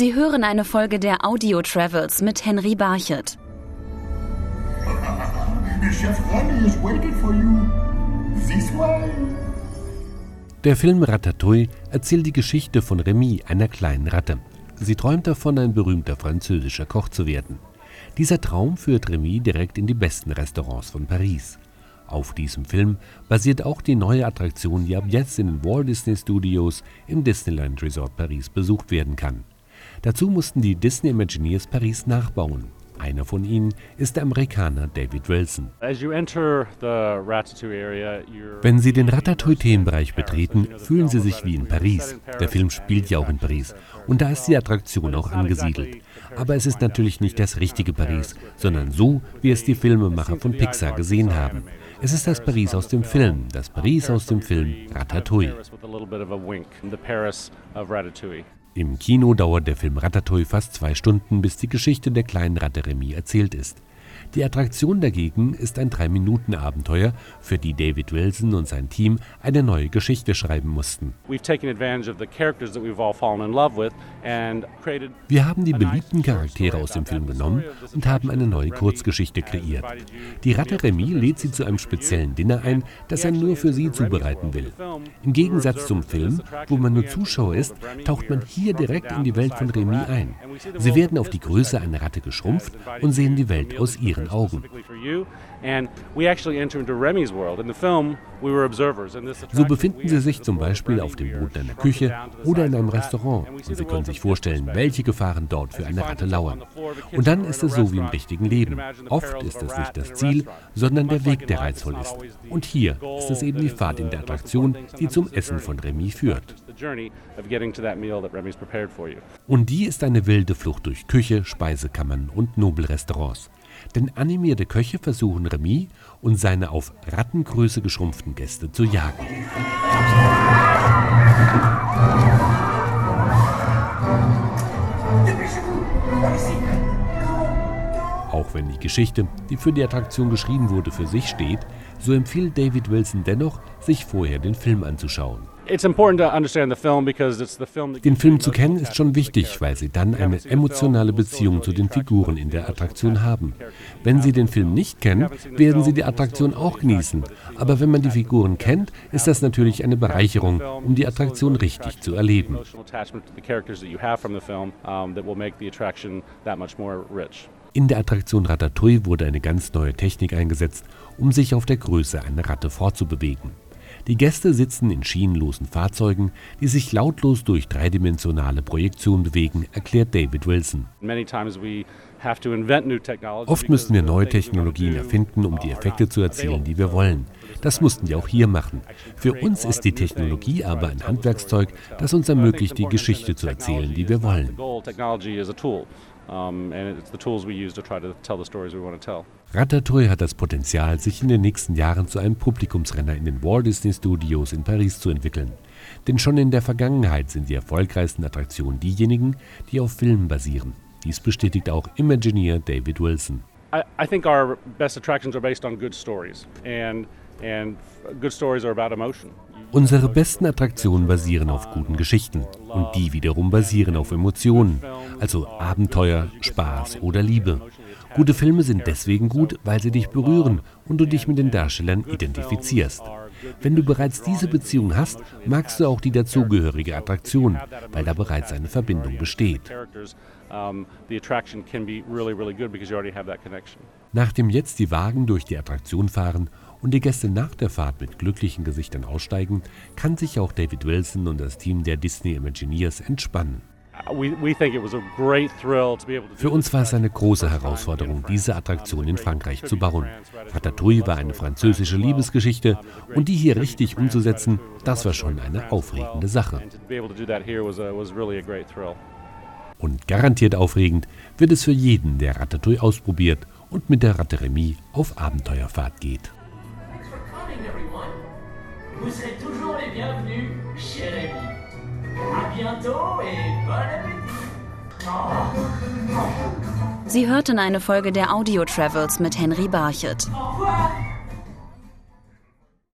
Sie hören eine Folge der Audio Travels mit Henry Barchet. Der Film Ratatouille erzählt die Geschichte von Remy, einer kleinen Ratte. Sie träumt davon, ein berühmter französischer Koch zu werden. Dieser Traum führt Remy direkt in die besten Restaurants von Paris. Auf diesem Film basiert auch die neue Attraktion, die ab jetzt in den Walt Disney Studios im Disneyland Resort Paris besucht werden kann. Dazu mussten die Disney Imagineers Paris nachbauen. Einer von ihnen ist der Amerikaner David Wilson. Wenn Sie den Ratatouille-Themenbereich betreten, fühlen Sie sich wie in Paris. Der Film spielt ja auch in Paris. Und da ist die Attraktion auch angesiedelt. Aber es ist natürlich nicht das richtige Paris, sondern so, wie es die Filmemacher von Pixar gesehen haben. Es ist das Paris aus dem Film, das Paris aus dem Film Ratatouille. Im Kino dauert der Film Ratatouille fast zwei Stunden, bis die Geschichte der kleinen Ratte Remy erzählt ist. Die Attraktion dagegen ist ein Drei-Minuten-Abenteuer, für die David Wilson und sein Team eine neue Geschichte schreiben mussten. Wir haben die beliebten Charaktere aus dem Film genommen und haben eine neue Kurzgeschichte kreiert. Die Ratte Remy lädt sie zu einem speziellen Dinner ein, das er nur für sie zubereiten will. Im Gegensatz zum Film, wo man nur Zuschauer ist, taucht man hier direkt in die Welt von Remy ein. Sie werden auf die Größe einer Ratte geschrumpft und sehen die Welt aus ihren Augen. So befinden Sie sich zum Beispiel auf dem Boden einer Küche oder in einem Restaurant und Sie können sich vorstellen, welche Gefahren dort für eine Ratte lauern. Und dann ist es so wie im richtigen Leben. Oft ist es nicht das Ziel, sondern der Weg, der reizvoll ist. Und hier ist es eben die Fahrt in der Attraktion, die zum Essen von Remy führt. Und die ist eine wilde Flucht durch Küche, Speisekammern und Nobelrestaurants. Denn animierte Köche versuchen Remy und seine auf Rattengröße geschrumpften Gäste zu jagen. Auch wenn die Geschichte, die für die Attraktion geschrieben wurde, für sich steht, so empfiehlt David Wilson dennoch, sich vorher den Film anzuschauen. Den Film zu kennen ist schon wichtig, weil Sie dann eine emotionale Beziehung zu den Figuren in der Attraktion haben. Wenn Sie den Film nicht kennen, werden Sie die Attraktion auch genießen. Aber wenn man die Figuren kennt, ist das natürlich eine Bereicherung, um die Attraktion richtig zu erleben. In der Attraktion Ratatouille wurde eine ganz neue Technik eingesetzt, um sich auf der Größe einer Ratte fortzubewegen. Die Gäste sitzen in schienenlosen Fahrzeugen, die sich lautlos durch dreidimensionale Projektion bewegen, erklärt David Wilson. Oft müssen wir neue Technologien erfinden, um die Effekte zu erzielen, die wir wollen. Das mussten wir auch hier machen. Für uns ist die Technologie aber ein Handwerkszeug, das uns ermöglicht, die Geschichte zu erzählen, die wir wollen. Ratatouille hat das Potenzial, sich in den nächsten Jahren zu einem Publikumsrenner in den Walt Disney Studios in Paris zu entwickeln. Denn schon in der Vergangenheit sind die erfolgreichsten Attraktionen diejenigen, die auf Filmen basieren. Dies bestätigt auch Imagineer David Wilson. I, I think our best attractions are based on good stories and and good stories are about emotion. Unsere besten Attraktionen basieren auf guten Geschichten und die wiederum basieren auf Emotionen, also Abenteuer, Spaß oder Liebe. Gute Filme sind deswegen gut, weil sie dich berühren und du dich mit den Darstellern identifizierst. Wenn du bereits diese Beziehung hast, magst du auch die dazugehörige Attraktion, weil da bereits eine Verbindung besteht. Nachdem jetzt die Wagen durch die Attraktion fahren und die Gäste nach der Fahrt mit glücklichen Gesichtern aussteigen, kann sich auch David Wilson und das Team der Disney Imagineers entspannen. Für uns war es eine große Herausforderung, diese Attraktion in Frankreich zu bauen. Ratatouille war eine französische Liebesgeschichte und die hier richtig umzusetzen, das war schon eine aufregende Sache. Und garantiert aufregend wird es für jeden, der Ratatouille ausprobiert und mit der Ratte Remy auf Abenteuerfahrt geht. Vous serez toujours les bienvenus chez Rémi. À bientôt et bon appétit. Sie hörten eine Folge der Audio Travels mit Henry Barchet. Au revoir.